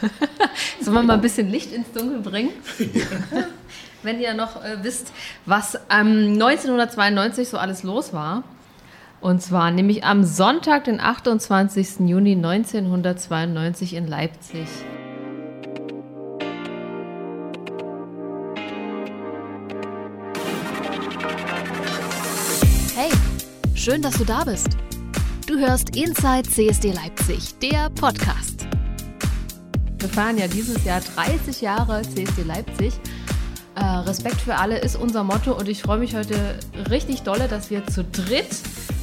Sollen wir mal ein bisschen Licht ins Dunkel bringen? Wenn ihr noch äh, wisst, was ähm, 1992 so alles los war. Und zwar nämlich am Sonntag, den 28. Juni 1992 in Leipzig. Hey, schön, dass du da bist. Du hörst Inside CSD Leipzig, der Podcast. Wir feiern ja dieses Jahr 30 Jahre CSD Leipzig. Äh, Respekt für alle ist unser Motto und ich freue mich heute richtig dolle, dass wir zu dritt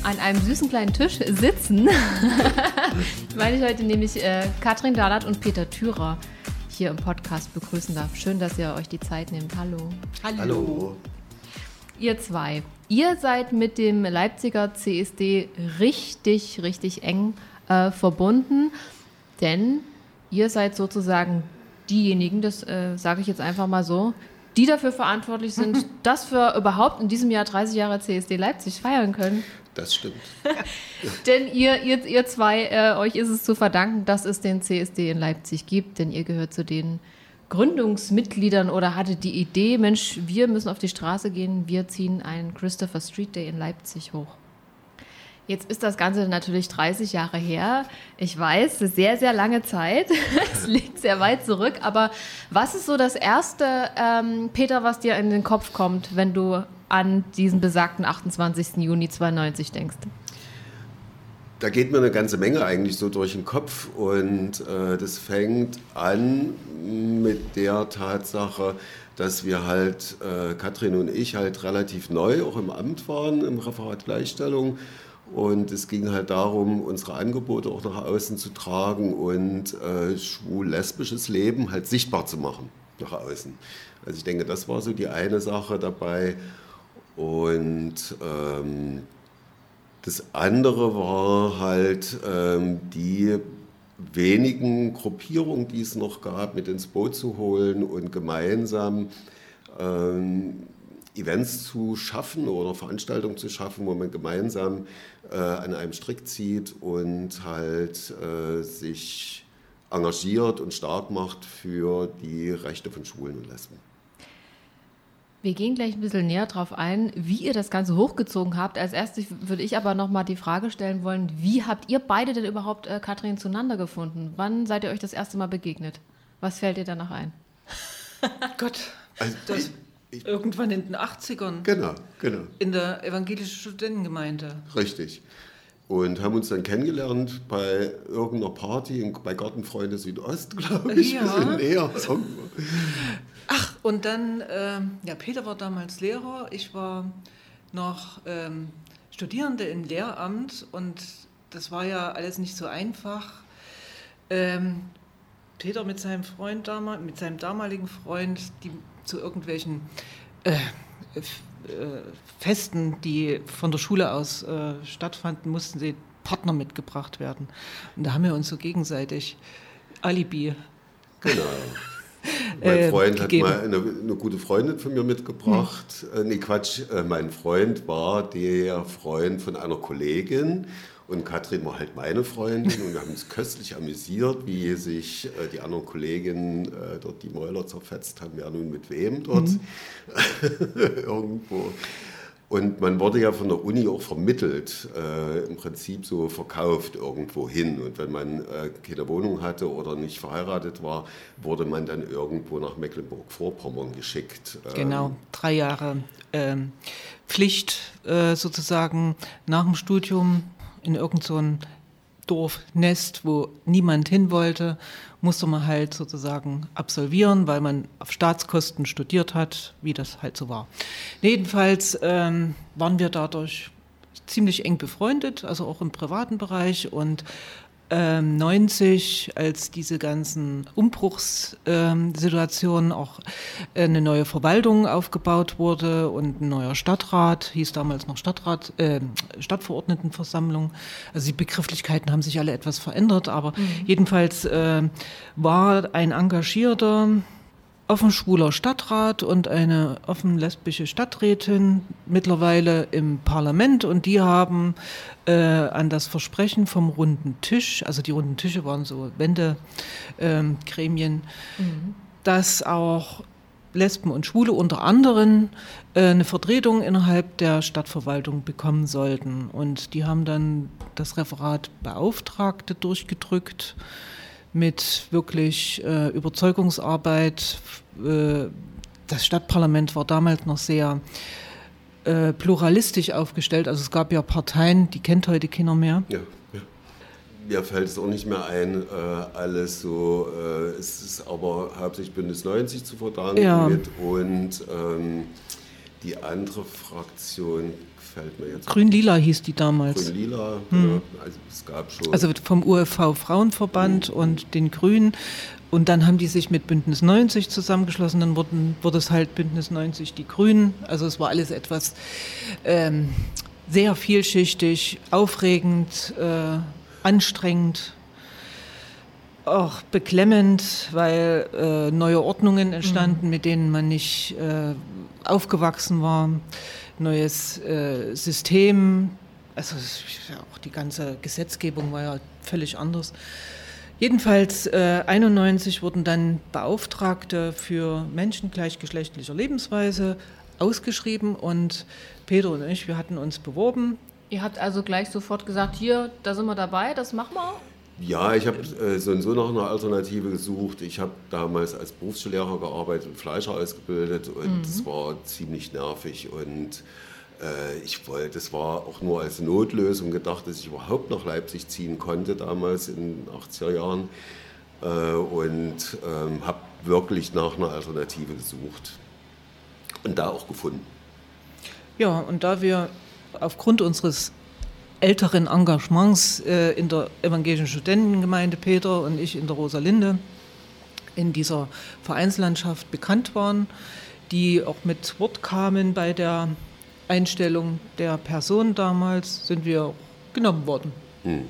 an einem süßen kleinen Tisch sitzen, weil ich heute nämlich äh, Katrin Dalat und Peter Thürer hier im Podcast begrüßen darf. Schön, dass ihr euch die Zeit nehmt. Hallo. Hallo. Hallo. Ihr zwei, ihr seid mit dem Leipziger CSD richtig, richtig eng äh, verbunden, denn ihr seid sozusagen diejenigen, das äh, sage ich jetzt einfach mal so, die dafür verantwortlich sind, dass wir überhaupt in diesem Jahr 30 Jahre CSD Leipzig feiern können. Das stimmt. denn ihr, ihr, ihr zwei, äh, euch ist es zu verdanken, dass es den CSD in Leipzig gibt, denn ihr gehört zu den Gründungsmitgliedern oder hattet die Idee, Mensch, wir müssen auf die Straße gehen, wir ziehen einen Christopher Street Day in Leipzig hoch. Jetzt ist das Ganze natürlich 30 Jahre her. Ich weiß, sehr, sehr lange Zeit. es liegt sehr weit zurück. Aber was ist so das Erste, ähm, Peter, was dir in den Kopf kommt, wenn du an diesen besagten 28. Juni 92 denkst? Da geht mir eine ganze Menge eigentlich so durch den Kopf und äh, das fängt an mit der Tatsache, dass wir halt, äh, Katrin und ich, halt relativ neu auch im Amt waren, im Referat Gleichstellung und es ging halt darum, unsere Angebote auch nach außen zu tragen und äh, schwul-lesbisches Leben halt sichtbar zu machen nach außen. Also ich denke, das war so die eine Sache dabei. Und ähm, das andere war halt ähm, die wenigen Gruppierungen, die es noch gab, mit ins Boot zu holen und gemeinsam ähm, Events zu schaffen oder Veranstaltungen zu schaffen, wo man gemeinsam äh, an einem Strick zieht und halt äh, sich engagiert und stark macht für die Rechte von Schwulen und Lesben. Wir gehen gleich ein bisschen näher darauf ein, wie ihr das Ganze hochgezogen habt. Als erstes würde ich aber noch mal die Frage stellen wollen, wie habt ihr beide denn überhaupt, äh, Katrin, zueinander gefunden? Wann seid ihr euch das erste Mal begegnet? Was fällt dir danach ein? Gott, also, das, ich, irgendwann in den 80ern. Genau, genau. In der evangelischen Studentengemeinde. Richtig. Und haben uns dann kennengelernt bei irgendeiner Party bei Gartenfreunde Südost, glaube ich. Ja. näher. Ach, und dann, äh, ja, Peter war damals Lehrer, ich war noch ähm, Studierende im Lehramt und das war ja alles nicht so einfach. Ähm, Peter mit seinem Freund damals, mit seinem damaligen Freund, die zu irgendwelchen äh, äh, Festen, die von der Schule aus äh, stattfanden, mussten sie Partner mitgebracht werden. Und da haben wir uns so gegenseitig Alibi. Genau. Mein äh, Freund hat mal eine, eine, gute Freundin von mir mitgebracht. Hm. nee, Quatsch, äh, mein Freund war der Freund von einer Kollegin und Katrin war halt meine Freundin und wir haben uns köstlich amüsiert, wie sich äh, die anderen Kolleginnen äh, dort die Mäuler zerfetzt haben, wer nun mit wem dort mhm. irgendwo. Und man wurde ja von der Uni auch vermittelt, äh, im Prinzip so verkauft irgendwo hin. Und wenn man äh, keine Wohnung hatte oder nicht verheiratet war, wurde man dann irgendwo nach Mecklenburg-Vorpommern geschickt. Ähm, genau, drei Jahre ähm, Pflicht äh, sozusagen nach dem Studium in irgendein so Dorfnest, wo niemand hin wollte, musste man halt sozusagen absolvieren, weil man auf Staatskosten studiert hat, wie das halt so war. Jedenfalls ähm, waren wir dadurch ziemlich eng befreundet, also auch im privaten Bereich und 90, ähm, als diese ganzen Umbruchssituationen auch äh, eine neue Verwaltung aufgebaut wurde und ein neuer Stadtrat, hieß damals noch Stadtrat, äh, Stadtverordnetenversammlung. Also die Begrifflichkeiten haben sich alle etwas verändert, aber mhm. jedenfalls äh, war ein engagierter offen schwuler Stadtrat und eine offen lesbische Stadträtin mittlerweile im Parlament und die haben äh, an das Versprechen vom runden Tisch, also die runden Tische waren so Wendegremien, ähm, mhm. dass auch Lesben und Schwule unter anderem äh, eine Vertretung innerhalb der Stadtverwaltung bekommen sollten. Und die haben dann das Referat Beauftragte durchgedrückt mit wirklich äh, Überzeugungsarbeit. Äh, das Stadtparlament war damals noch sehr äh, pluralistisch aufgestellt. Also es gab ja Parteien, die kennt heute keiner mehr. Ja, ja. Mir fällt es auch nicht mehr ein, äh, alles so. Äh, es ist aber hauptsächlich Bündnis 90 zu verdanken ja. mit und ähm, die andere Fraktion fällt mir jetzt. Grün-Lila hieß die damals. Grün-Lila, hm. ja, also es gab schon. Also vom UFV Frauenverband hm. und den Grünen. Und dann haben die sich mit Bündnis 90 zusammengeschlossen, dann wurden, wurde es halt Bündnis 90 die Grünen. Also es war alles etwas ähm, sehr vielschichtig, aufregend, äh, anstrengend, auch beklemmend, weil äh, neue Ordnungen entstanden, mhm. mit denen man nicht äh, aufgewachsen war neues äh, System. Also auch die ganze Gesetzgebung war ja völlig anders. Jedenfalls äh, 91 wurden dann Beauftragte für Menschen gleichgeschlechtlicher Lebensweise ausgeschrieben und Peter und ich, wir hatten uns beworben. Ihr habt also gleich sofort gesagt, hier, da sind wir dabei, das machen wir. Ja, ich habe äh, so und so nach einer Alternative gesucht. Ich habe damals als Berufsschullehrer gearbeitet und Fleischer ausgebildet und es mhm. war ziemlich nervig und äh, ich wollte, das war auch nur als Notlösung gedacht, dass ich überhaupt nach Leipzig ziehen konnte damals in den 80er Jahren äh, und ähm, habe wirklich nach einer Alternative gesucht und da auch gefunden. Ja, und da wir aufgrund unseres älteren Engagements äh, in der evangelischen Studentengemeinde Peter und ich in der Rosalinde in dieser Vereinslandschaft bekannt waren, die auch mit Wort kamen bei der Einstellung der Person damals, sind wir genommen worden. Hm.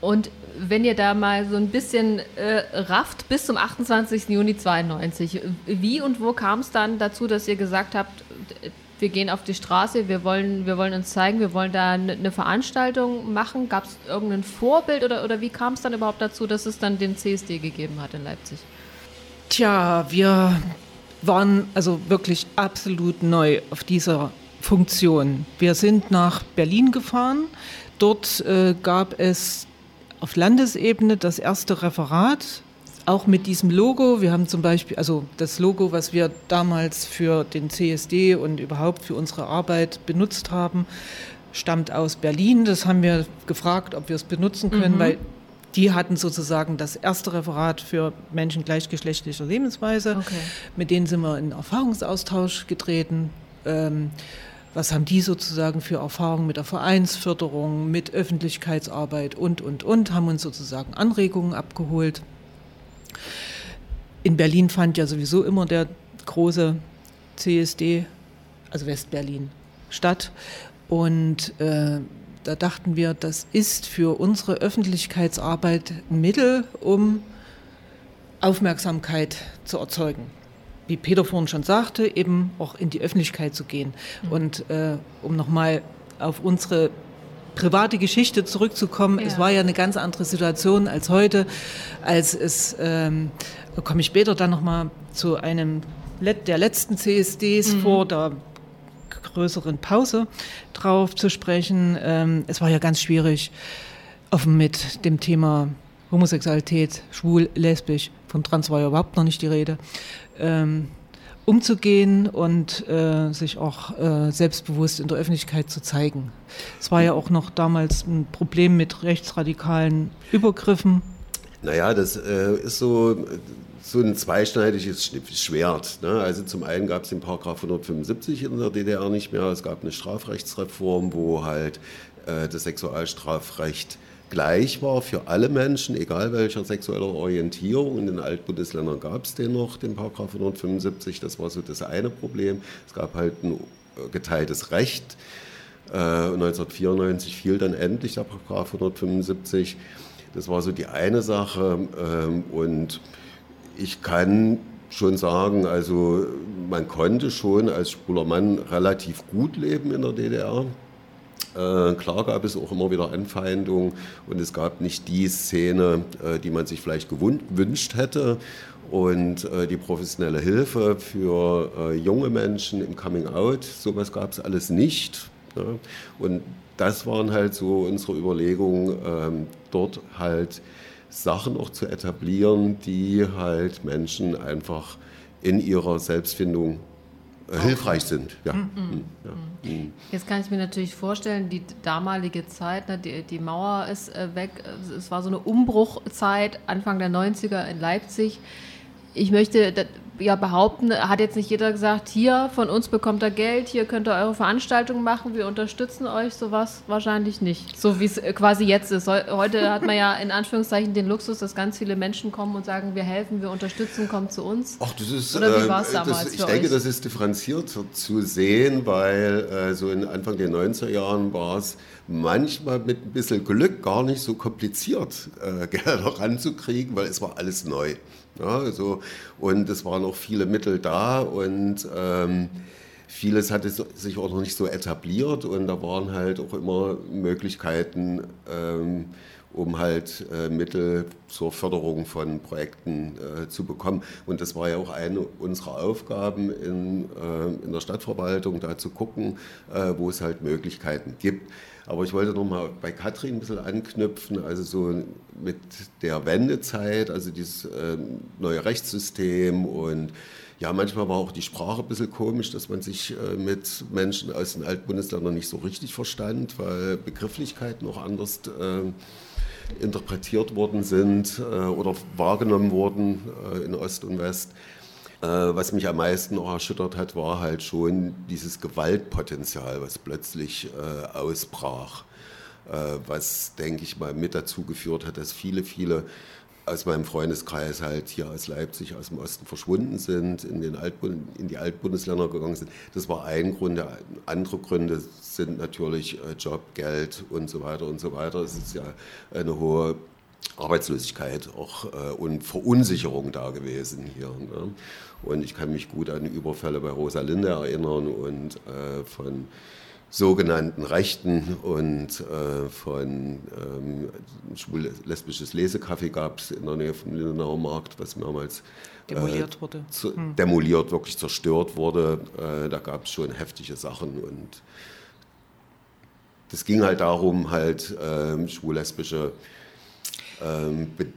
Und wenn ihr da mal so ein bisschen äh, rafft, bis zum 28. Juni 92, wie und wo kam es dann dazu, dass ihr gesagt habt, wir gehen auf die Straße, wir wollen, wir wollen uns zeigen, wir wollen da eine Veranstaltung machen. Gab es irgendein Vorbild oder, oder wie kam es dann überhaupt dazu, dass es dann den CSD gegeben hat in Leipzig? Tja, wir waren also wirklich absolut neu auf dieser Funktion. Wir sind nach Berlin gefahren. Dort äh, gab es auf Landesebene das erste Referat auch mit diesem Logo, wir haben zum Beispiel, also das Logo, was wir damals für den CSD und überhaupt für unsere Arbeit benutzt haben, stammt aus Berlin. Das haben wir gefragt, ob wir es benutzen können, mhm. weil die hatten sozusagen das erste Referat für Menschen gleichgeschlechtlicher Lebensweise. Okay. Mit denen sind wir in Erfahrungsaustausch getreten. Ähm, was haben die sozusagen für Erfahrungen mit der Vereinsförderung, mit Öffentlichkeitsarbeit und, und, und, haben uns sozusagen Anregungen abgeholt. In Berlin fand ja sowieso immer der große CSD, also Westberlin, statt. Und äh, da dachten wir, das ist für unsere Öffentlichkeitsarbeit ein Mittel, um Aufmerksamkeit zu erzeugen. Wie Peter vorhin schon sagte, eben auch in die Öffentlichkeit zu gehen. Mhm. Und äh, um nochmal auf unsere private Geschichte zurückzukommen, ja. es war ja eine ganz andere Situation als heute, als es, ähm, da komme ich später dann nochmal zu einem der letzten CSDs mhm. vor der größeren Pause drauf zu sprechen. Ähm, es war ja ganz schwierig, offen mit dem Thema Homosexualität, schwul, lesbisch, von trans war ja überhaupt noch nicht die Rede, ähm, umzugehen und äh, sich auch äh, selbstbewusst in der Öffentlichkeit zu zeigen. Es war ja auch noch damals ein Problem mit rechtsradikalen Übergriffen. Naja, das äh, ist so, so ein zweischneidiges Schwert. Ne? Also zum einen gab es den Paragraph 175 in der DDR nicht mehr. Es gab eine Strafrechtsreform, wo halt äh, das Sexualstrafrecht gleich war für alle Menschen, egal welcher sexueller Orientierung. In den Altbundesländern gab es den noch, den Paragraph 175. Das war so das eine Problem. Es gab halt ein äh, geteiltes Recht. Äh, 1994 fiel dann endlich der Paragraph 175. Das war so die eine Sache. Ähm, und ich kann schon sagen, also man konnte schon als schwuler Mann relativ gut leben in der DDR. Äh, klar gab es auch immer wieder Anfeindungen und es gab nicht die Szene, äh, die man sich vielleicht gewünscht hätte. Und äh, die professionelle Hilfe für junge Menschen im Coming Out, sowas gab es alles nicht. Ja. Und das waren halt so unsere Überlegungen, ähm, dort halt Sachen auch zu etablieren, die halt Menschen einfach in ihrer Selbstfindung hilfreich sind. Ja. Mhm. Mhm. ja. Mhm. Jetzt kann ich mir natürlich vorstellen, die damalige Zeit, ne, die, die Mauer ist äh, weg, es war so eine Umbruchzeit, Anfang der 90er in Leipzig. Ich möchte ja behaupten, hat jetzt nicht jeder gesagt, hier von uns bekommt ihr Geld, hier könnt ihr eure Veranstaltungen machen, wir unterstützen euch, sowas wahrscheinlich nicht. So wie es äh, quasi jetzt ist. Heute hat man ja in Anführungszeichen den Luxus, dass ganz viele Menschen kommen und sagen, wir helfen, wir unterstützen, kommt zu uns. Ach, das ist, Oder wie war es äh, damals? Das, ich denke, euch? das ist differenziert zu sehen, weil äh, so in Anfang der 90er Jahren war es manchmal mit ein bisschen Glück gar nicht so kompliziert, äh, Gelder ranzukriegen, weil es war alles neu. Ja, also, und es waren auch viele Mittel da und ähm, vieles hatte sich auch noch nicht so etabliert und da waren halt auch immer Möglichkeiten, ähm, um halt äh, Mittel zur Förderung von Projekten äh, zu bekommen. Und das war ja auch eine unserer Aufgaben in, äh, in der Stadtverwaltung, da zu gucken, äh, wo es halt Möglichkeiten gibt. Aber ich wollte noch mal bei Katrin ein bisschen anknüpfen, also so mit der Wendezeit, also dieses äh, neue Rechtssystem und ja, manchmal war auch die Sprache ein bisschen komisch, dass man sich äh, mit Menschen aus den Altbundesländern nicht so richtig verstand, weil Begrifflichkeiten auch anders äh, interpretiert worden sind äh, oder wahrgenommen wurden äh, in Ost und West. Äh, was mich am meisten auch erschüttert hat, war halt schon dieses Gewaltpotenzial, was plötzlich äh, ausbrach. Äh, was, denke ich mal, mit dazu geführt hat, dass viele, viele aus meinem Freundeskreis halt hier aus Leipzig, aus dem Osten verschwunden sind, in, den Altbund in die Altbundesländer gegangen sind. Das war ein Grund. Andere Gründe sind natürlich Job, Geld und so weiter und so weiter. Es ist ja eine hohe Arbeitslosigkeit auch, äh, und Verunsicherung da gewesen hier. Ne? Und ich kann mich gut an Überfälle bei Rosalinde erinnern und äh, von sogenannten Rechten und äh, von ähm, schwul-lesbisches Lesekaffee gab es in der Nähe vom Lindenauer Markt, was mehrmals äh, demoliert wurde. Zu, hm. Demoliert, wirklich zerstört wurde. Äh, da gab es schon heftige Sachen und das ging halt darum, halt ähm, schwul-lesbische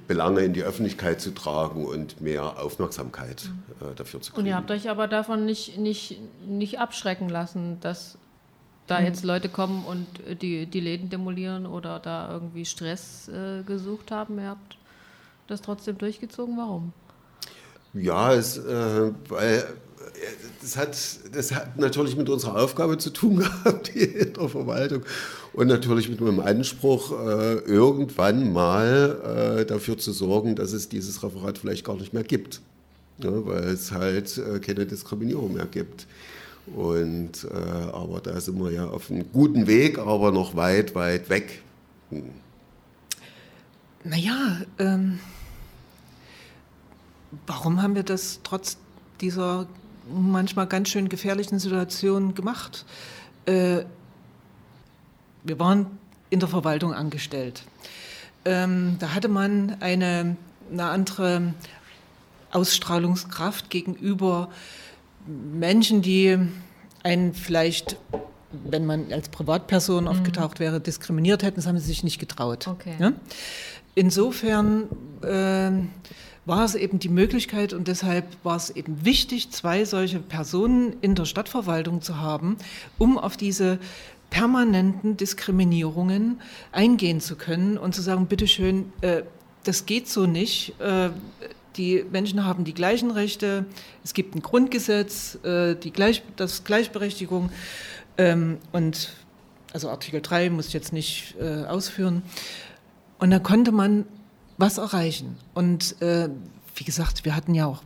Belange in die Öffentlichkeit zu tragen und mehr Aufmerksamkeit mhm. äh, dafür zu kriegen. Und ihr habt euch aber davon nicht, nicht, nicht abschrecken lassen, dass da mhm. jetzt Leute kommen und die, die Läden demolieren oder da irgendwie Stress äh, gesucht haben. Ihr habt das trotzdem durchgezogen. Warum? Ja, es, äh, weil das hat, das hat natürlich mit unserer Aufgabe zu tun gehabt, die in der Verwaltung. Und natürlich mit meinem Anspruch, äh, irgendwann mal äh, dafür zu sorgen, dass es dieses Referat vielleicht gar nicht mehr gibt. Ja, weil es halt äh, keine Diskriminierung mehr gibt. Und, äh, aber da sind wir ja auf einem guten Weg, aber noch weit, weit weg. Hm. Naja, ähm, warum haben wir das trotz dieser manchmal ganz schön gefährlichen Situation gemacht. Äh, wir waren in der Verwaltung angestellt. Ähm, da hatte man eine, eine andere Ausstrahlungskraft gegenüber Menschen, die einen vielleicht, wenn man als Privatperson mhm. aufgetaucht wäre, diskriminiert hätten. Das haben sie sich nicht getraut. Okay. Ja? Insofern äh, war es eben die Möglichkeit und deshalb war es eben wichtig, zwei solche Personen in der Stadtverwaltung zu haben, um auf diese permanenten Diskriminierungen eingehen zu können und zu sagen, bitteschön, äh, das geht so nicht. Äh, die Menschen haben die gleichen Rechte, es gibt ein Grundgesetz, äh, die Gleich, das Gleichberechtigung ähm, und also Artikel 3 muss ich jetzt nicht äh, ausführen. Und da konnte man was erreichen. Und äh, wie gesagt, wir hatten ja auch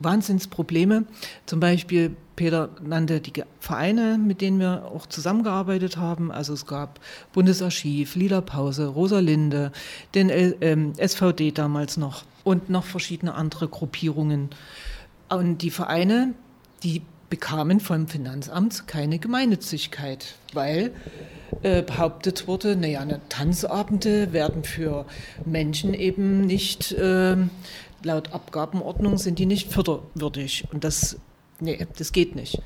Wahnsinnsprobleme. Zum Beispiel, Peter nannte die Vereine, mit denen wir auch zusammengearbeitet haben. Also es gab Bundesarchiv, Liederpause, Rosalinde, den ähm, SVD damals noch und noch verschiedene andere Gruppierungen. Und die Vereine, die bekamen vom Finanzamt keine Gemeinnützigkeit, weil äh, behauptet wurde, naja, ne, Tanzabende werden für Menschen eben nicht, äh, laut Abgabenordnung sind die nicht förderwürdig. Und das, nee, das geht nicht.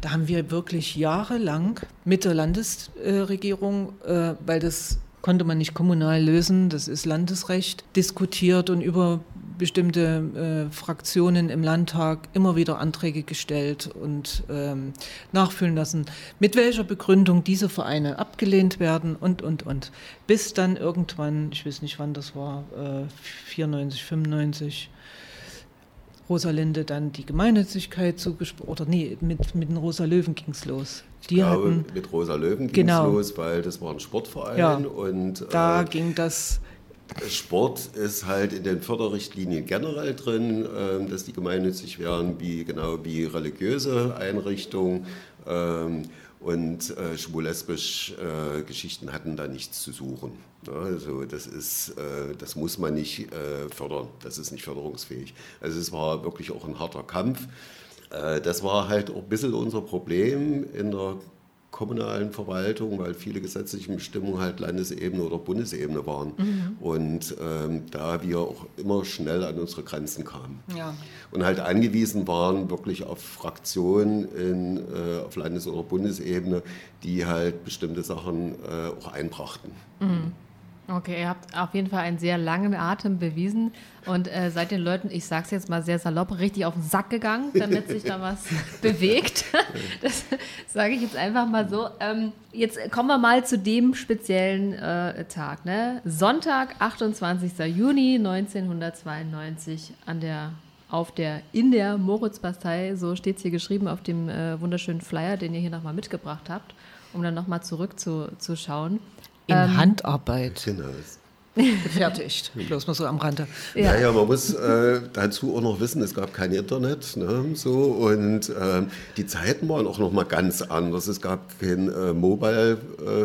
Da haben wir wirklich jahrelang mit der Landesregierung, äh, weil das konnte man nicht kommunal lösen, das ist Landesrecht, diskutiert und über bestimmte äh, Fraktionen im Landtag immer wieder Anträge gestellt und ähm, nachfüllen lassen, mit welcher Begründung diese Vereine abgelehnt werden und, und, und. Bis dann irgendwann, ich weiß nicht wann das war, äh, 94, 95, Rosalinde dann die Gemeinnützigkeit zugesprochen, oder nee, mit, mit den Rosa Löwen ging es los. Die glaube, hatten, mit Rosa Löwen ging es genau. los, weil das war ein Sportverein ja, und da äh, ging das Sport ist halt in den Förderrichtlinien generell drin, ähm, dass die gemeinnützig wären, wie genau wie religiöse Einrichtungen. Ähm, und äh, schwul-lesbisch äh, Geschichten hatten da nichts zu suchen. Also das ist, äh, das muss man nicht äh, fördern. Das ist nicht förderungsfähig. Also es war wirklich auch ein harter Kampf. Das war halt auch ein bisschen unser Problem in der kommunalen Verwaltung, weil viele gesetzliche Bestimmungen halt Landesebene oder Bundesebene waren. Mhm. Und ähm, da wir auch immer schnell an unsere Grenzen kamen. Ja. Und halt angewiesen waren wirklich auf Fraktionen in, äh, auf Landes- oder Bundesebene, die halt bestimmte Sachen äh, auch einbrachten. Mhm. Okay, ihr habt auf jeden Fall einen sehr langen Atem bewiesen und äh, seid den Leuten, ich sag's jetzt mal sehr salopp, richtig auf den Sack gegangen, damit sich da was bewegt. Das sage ich jetzt einfach mal so. Ähm, jetzt kommen wir mal zu dem speziellen äh, Tag. Ne? Sonntag, 28. Juni 1992 an der auf der in der Moritzbastei, so steht es hier geschrieben auf dem äh, wunderschönen Flyer, den ihr hier nochmal mitgebracht habt, um dann nochmal zurückzuschauen. In ähm, Handarbeit. Genau. Gefertigt, bloß mal so am Rande. Ja, naja, man muss äh, dazu auch noch wissen, es gab kein Internet, ne, so und äh, die Zeiten waren auch noch mal ganz anders. Es gab kein äh, Mobile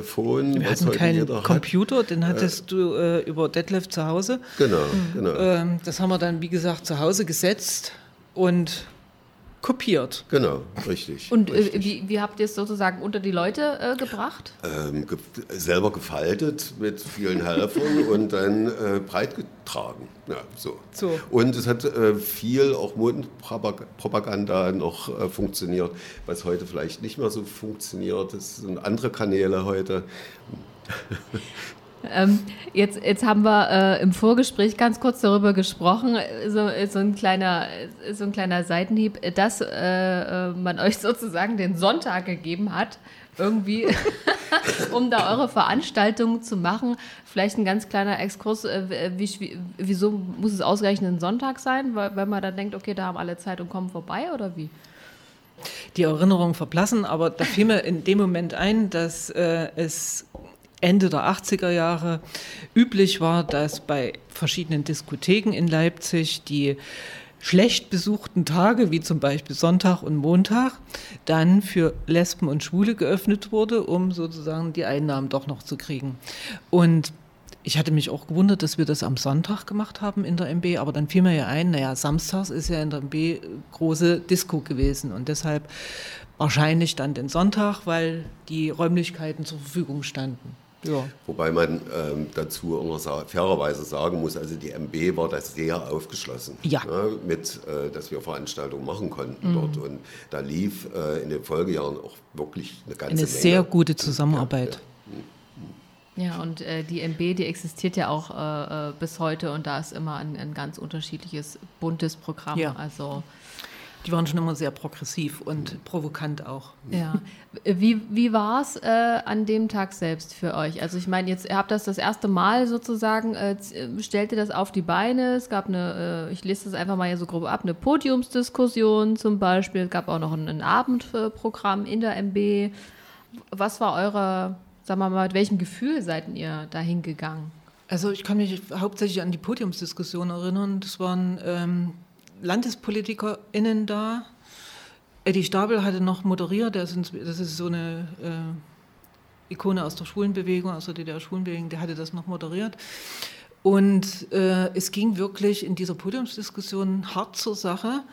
Phone. Wir hatten keinen Computer, hat. den hattest du äh, über Detlef zu Hause. Genau, genau. Ähm, das haben wir dann, wie gesagt, zu Hause gesetzt und kopiert. Genau, richtig. Und äh, richtig. Wie, wie, habt ihr es sozusagen unter die Leute äh, gebracht? Ähm, ge selber gefaltet mit vielen Helfern und dann äh, breit getragen. Ja, so. so. Und es hat äh, viel auch Mundpropaganda noch äh, funktioniert, was heute vielleicht nicht mehr so funktioniert. Das sind andere Kanäle heute. Ähm, jetzt, jetzt haben wir äh, im Vorgespräch ganz kurz darüber gesprochen, so, so, ein, kleiner, so ein kleiner Seitenhieb, dass äh, äh man euch sozusagen den Sonntag gegeben hat, irgendwie, um da eure Veranstaltung zu machen. Vielleicht ein ganz kleiner Exkurs, äh, wie, wie, wieso muss es ausgerechnet ein Sonntag sein? Weil, weil man dann denkt, okay, da haben alle Zeit und kommen vorbei oder wie? Die Erinnerungen verblassen, aber da fiel mir in dem Moment ein, dass äh, es Ende der 80er Jahre üblich war, dass bei verschiedenen Diskotheken in Leipzig die schlecht besuchten Tage, wie zum Beispiel Sonntag und Montag, dann für Lesben und Schwule geöffnet wurde, um sozusagen die Einnahmen doch noch zu kriegen. Und ich hatte mich auch gewundert, dass wir das am Sonntag gemacht haben in der MB, aber dann fiel mir ja ein, naja, samstags ist ja in der MB große Disco gewesen und deshalb wahrscheinlich dann den Sonntag, weil die Räumlichkeiten zur Verfügung standen. Ja. Wobei man ähm, dazu auch noch fairerweise sagen muss, also die MB war da sehr aufgeschlossen, ja. ne, mit, äh, dass wir Veranstaltungen machen konnten mhm. dort. Und da lief äh, in den Folgejahren auch wirklich eine ganze eine Menge. sehr gute Zusammenarbeit. Ja, ja. und äh, die MB, die existiert ja auch äh, äh, bis heute und da ist immer ein, ein ganz unterschiedliches, buntes Programm. Ja. Also die waren schon immer sehr progressiv und provokant auch. Ja. Wie, wie war es äh, an dem Tag selbst für euch? Also ich meine, jetzt ihr habt das das erste Mal sozusagen, äh, stellt ihr das auf die Beine? Es gab eine, äh, ich lese das einfach mal hier so grob ab, eine Podiumsdiskussion zum Beispiel. Es gab auch noch ein, ein Abendprogramm in der MB. Was war eure, sagen wir mal, mit welchem Gefühl seid ihr da hingegangen? Also ich kann mich hauptsächlich an die Podiumsdiskussion erinnern. Das waren... Ähm LandespolitikerInnen da. Eddie Stabel hatte noch moderiert, das ist so eine äh, Ikone aus der Schwulenbewegung, aus der DDR-Schwulenbewegung, der hatte das noch moderiert. Und äh, es ging wirklich in dieser Podiumsdiskussion hart zur Sache.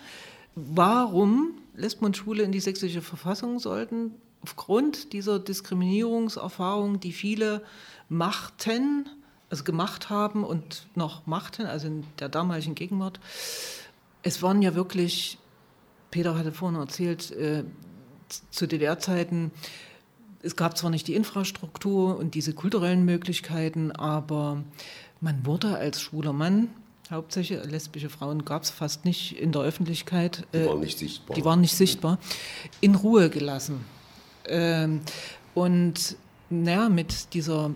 warum Lesben und Schwule in die sächsische Verfassung sollten, aufgrund dieser Diskriminierungserfahrung, die viele machten, also gemacht haben und noch machten, also in der damaligen Gegenwart. Es waren ja wirklich, Peter hatte vorhin erzählt, äh, zu DDR-Zeiten, es gab zwar nicht die Infrastruktur und diese kulturellen Möglichkeiten, aber man wurde als schwuler Mann Hauptsächlich lesbische Frauen gab es fast nicht in der Öffentlichkeit. Die waren nicht sichtbar. Die waren nicht sichtbar. In Ruhe gelassen. Ähm, und naja, mit dieser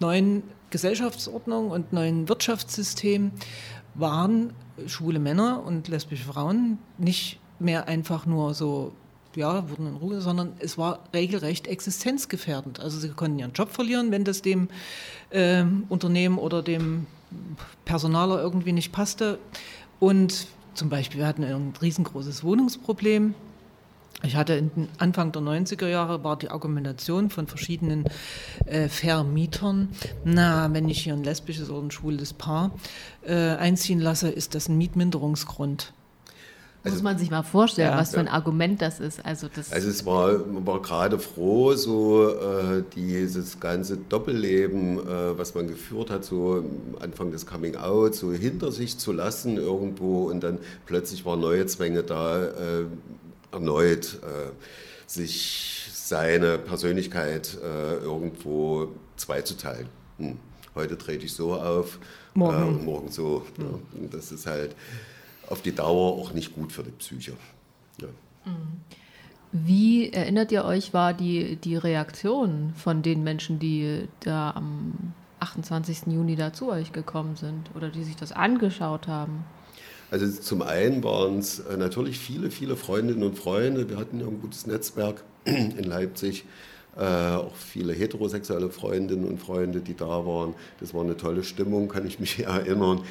neuen Gesellschaftsordnung und neuen Wirtschaftssystem waren schwule Männer und lesbische Frauen nicht mehr einfach nur so, ja, wurden in Ruhe, sondern es war regelrecht existenzgefährdend. Also sie konnten ihren Job verlieren, wenn das dem äh, Unternehmen oder dem Personaler irgendwie nicht passte. Und zum Beispiel, wir hatten ein riesengroßes Wohnungsproblem. Ich hatte Anfang der 90er Jahre war die Argumentation von verschiedenen äh, Vermietern, na, wenn ich hier ein lesbisches oder ein schwules Paar äh, einziehen lasse, ist das ein Mietminderungsgrund. Also, Muss man sich mal vorstellen, ja, was für ein ja. Argument das ist. Also, das also es war, man war gerade froh, so äh, dieses ganze Doppelleben, äh, was man geführt hat, so Anfang des Coming Out, so hinter sich zu lassen irgendwo und dann plötzlich waren neue Zwänge da, äh, erneut äh, sich seine Persönlichkeit äh, irgendwo zweizuteilen. Hm. Heute trete ich so auf, morgen, äh, morgen so. Hm. Ja. Das ist halt auf die Dauer auch nicht gut für die Psyche. Ja. Wie erinnert ihr euch, war die, die Reaktion von den Menschen, die da am 28. Juni da zu euch gekommen sind oder die sich das angeschaut haben? Also zum einen waren es äh, natürlich viele, viele Freundinnen und Freunde. Wir hatten ja ein gutes Netzwerk in Leipzig. Äh, auch viele heterosexuelle Freundinnen und Freunde, die da waren. Das war eine tolle Stimmung, kann ich mich erinnern.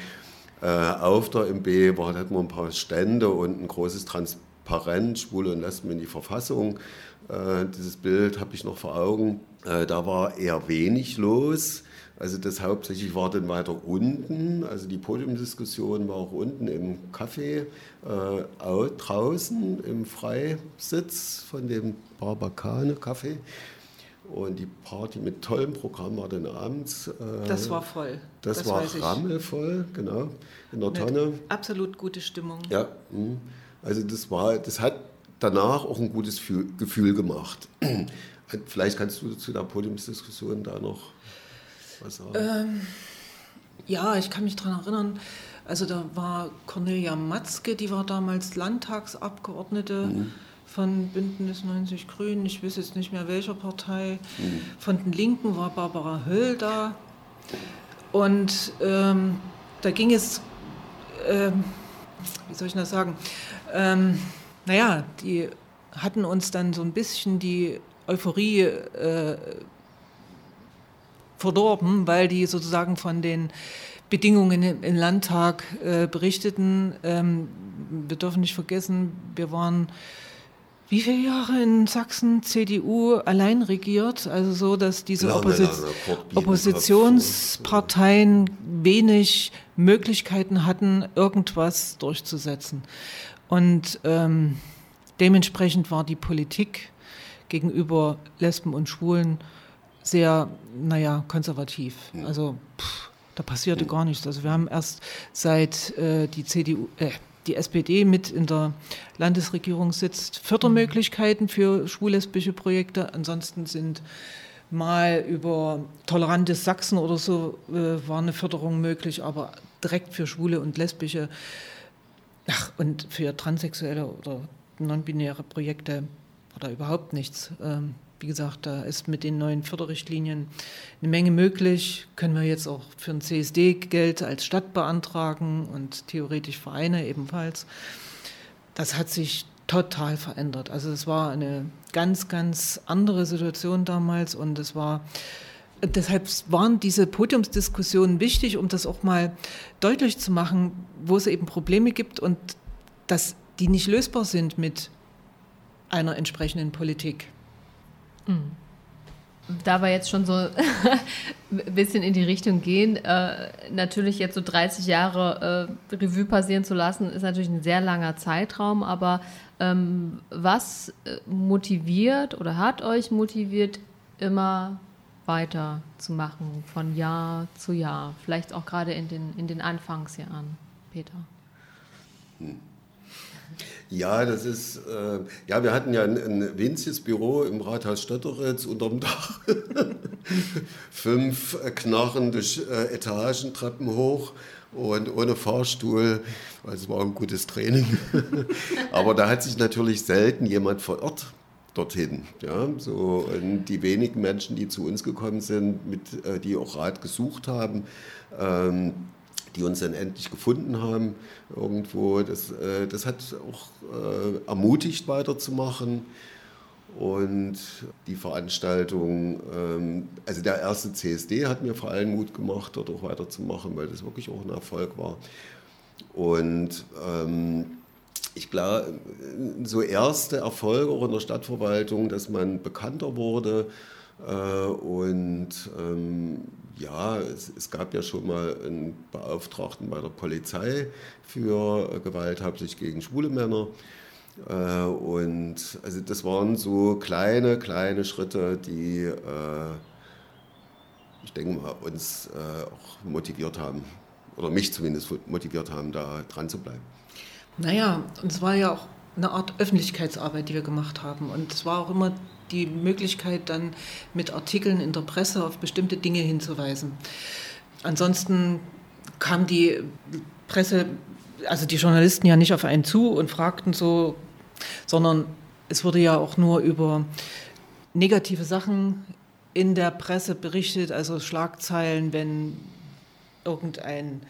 Äh, auf der MB war, hatten wir ein paar Stände und ein großes Transparent, Schwule und Lesben in die Verfassung. Äh, dieses Bild habe ich noch vor Augen. Äh, da war eher wenig los. Also das hauptsächlich war dann weiter unten, also die Podiumdiskussion war auch unten im Café, äh, draußen im Freisitz von dem Barbacane Café. Und die Party mit tollem Programm war dann abends. Äh, das war voll. Das, das war rammelvoll, genau, in der mit Tonne. Absolut gute Stimmung. Ja, hm. also das war, das hat danach auch ein gutes Gefühl gemacht. Vielleicht kannst du zu der Podiumsdiskussion da noch was sagen. Ähm, ja, ich kann mich daran erinnern. Also da war Cornelia Matzke, die war damals Landtagsabgeordnete. Mhm von Bündnis 90 Grünen, ich weiß jetzt nicht mehr welcher Partei. Mhm. Von den Linken war Barbara Höll da. Und ähm, da ging es, ähm, wie soll ich das sagen, ähm, naja, die hatten uns dann so ein bisschen die Euphorie äh, verdorben, weil die sozusagen von den Bedingungen im Landtag äh, berichteten. Ähm, wir dürfen nicht vergessen, wir waren wie viele Jahre in Sachsen CDU allein regiert, also so, dass diese Opposit Oppositionsparteien wenig Möglichkeiten hatten, irgendwas durchzusetzen. Und ähm, dementsprechend war die Politik gegenüber Lesben und Schwulen sehr, naja, konservativ. Also pff, da passierte gar nichts. Also wir haben erst seit äh, die CDU, äh, die SPD mit in der Landesregierung sitzt, Fördermöglichkeiten für schwul-lesbische Projekte. Ansonsten sind mal über tolerantes Sachsen oder so äh, war eine Förderung möglich, aber direkt für schwule und lesbische ach, und für transsexuelle oder non-binäre Projekte war da überhaupt nichts. Ähm, wie gesagt, da ist mit den neuen Förderrichtlinien eine Menge möglich. Können wir jetzt auch für ein CSD Geld als Stadt beantragen und theoretisch Vereine ebenfalls. Das hat sich total verändert. Also es war eine ganz, ganz andere Situation damals und es war deshalb waren diese Podiumsdiskussionen wichtig, um das auch mal deutlich zu machen, wo es eben Probleme gibt und dass die nicht lösbar sind mit einer entsprechenden Politik. Da wir jetzt schon so ein bisschen in die Richtung gehen, äh, natürlich jetzt so 30 Jahre äh, Revue passieren zu lassen, ist natürlich ein sehr langer Zeitraum, aber ähm, was äh, motiviert oder hat euch motiviert, immer weiter zu machen, von Jahr zu Jahr? Vielleicht auch gerade in den, in den Anfangsjahren, Peter. Ja, das ist, äh, ja, wir hatten ja ein, ein winziges Büro im Rathaus Stötteritz unterm Dach. Fünf knarrende äh, Etagen, hoch und ohne Fahrstuhl. Also es war ein gutes Training. Aber da hat sich natürlich selten jemand verirrt dorthin. Ja, so, und die wenigen Menschen, die zu uns gekommen sind, mit, äh, die auch Rat gesucht haben, ähm, die uns dann endlich gefunden haben irgendwo. Das, äh, das hat auch äh, ermutigt, weiterzumachen. Und die Veranstaltung, ähm, also der erste CSD hat mir vor allem Mut gemacht, dort auch weiterzumachen, weil das wirklich auch ein Erfolg war. Und ähm, ich glaube, so erste Erfolge auch in der Stadtverwaltung, dass man bekannter wurde, äh, und ähm, ja, es, es, gab ja schon mal einen Beauftragten bei der Polizei für Gewalt hauptsächlich gegen schwule Männer. Äh, und also das waren so kleine, kleine Schritte, die äh, ich denke mal uns äh, auch motiviert haben, oder mich zumindest motiviert haben, da dran zu bleiben. Naja, und es war ja auch eine Art Öffentlichkeitsarbeit, die wir gemacht haben. Und es war auch immer die Möglichkeit, dann mit Artikeln in der Presse auf bestimmte Dinge hinzuweisen. Ansonsten kam die Presse, also die Journalisten ja nicht auf einen zu und fragten so, sondern es wurde ja auch nur über negative Sachen in der Presse berichtet, also Schlagzeilen, wenn irgendeine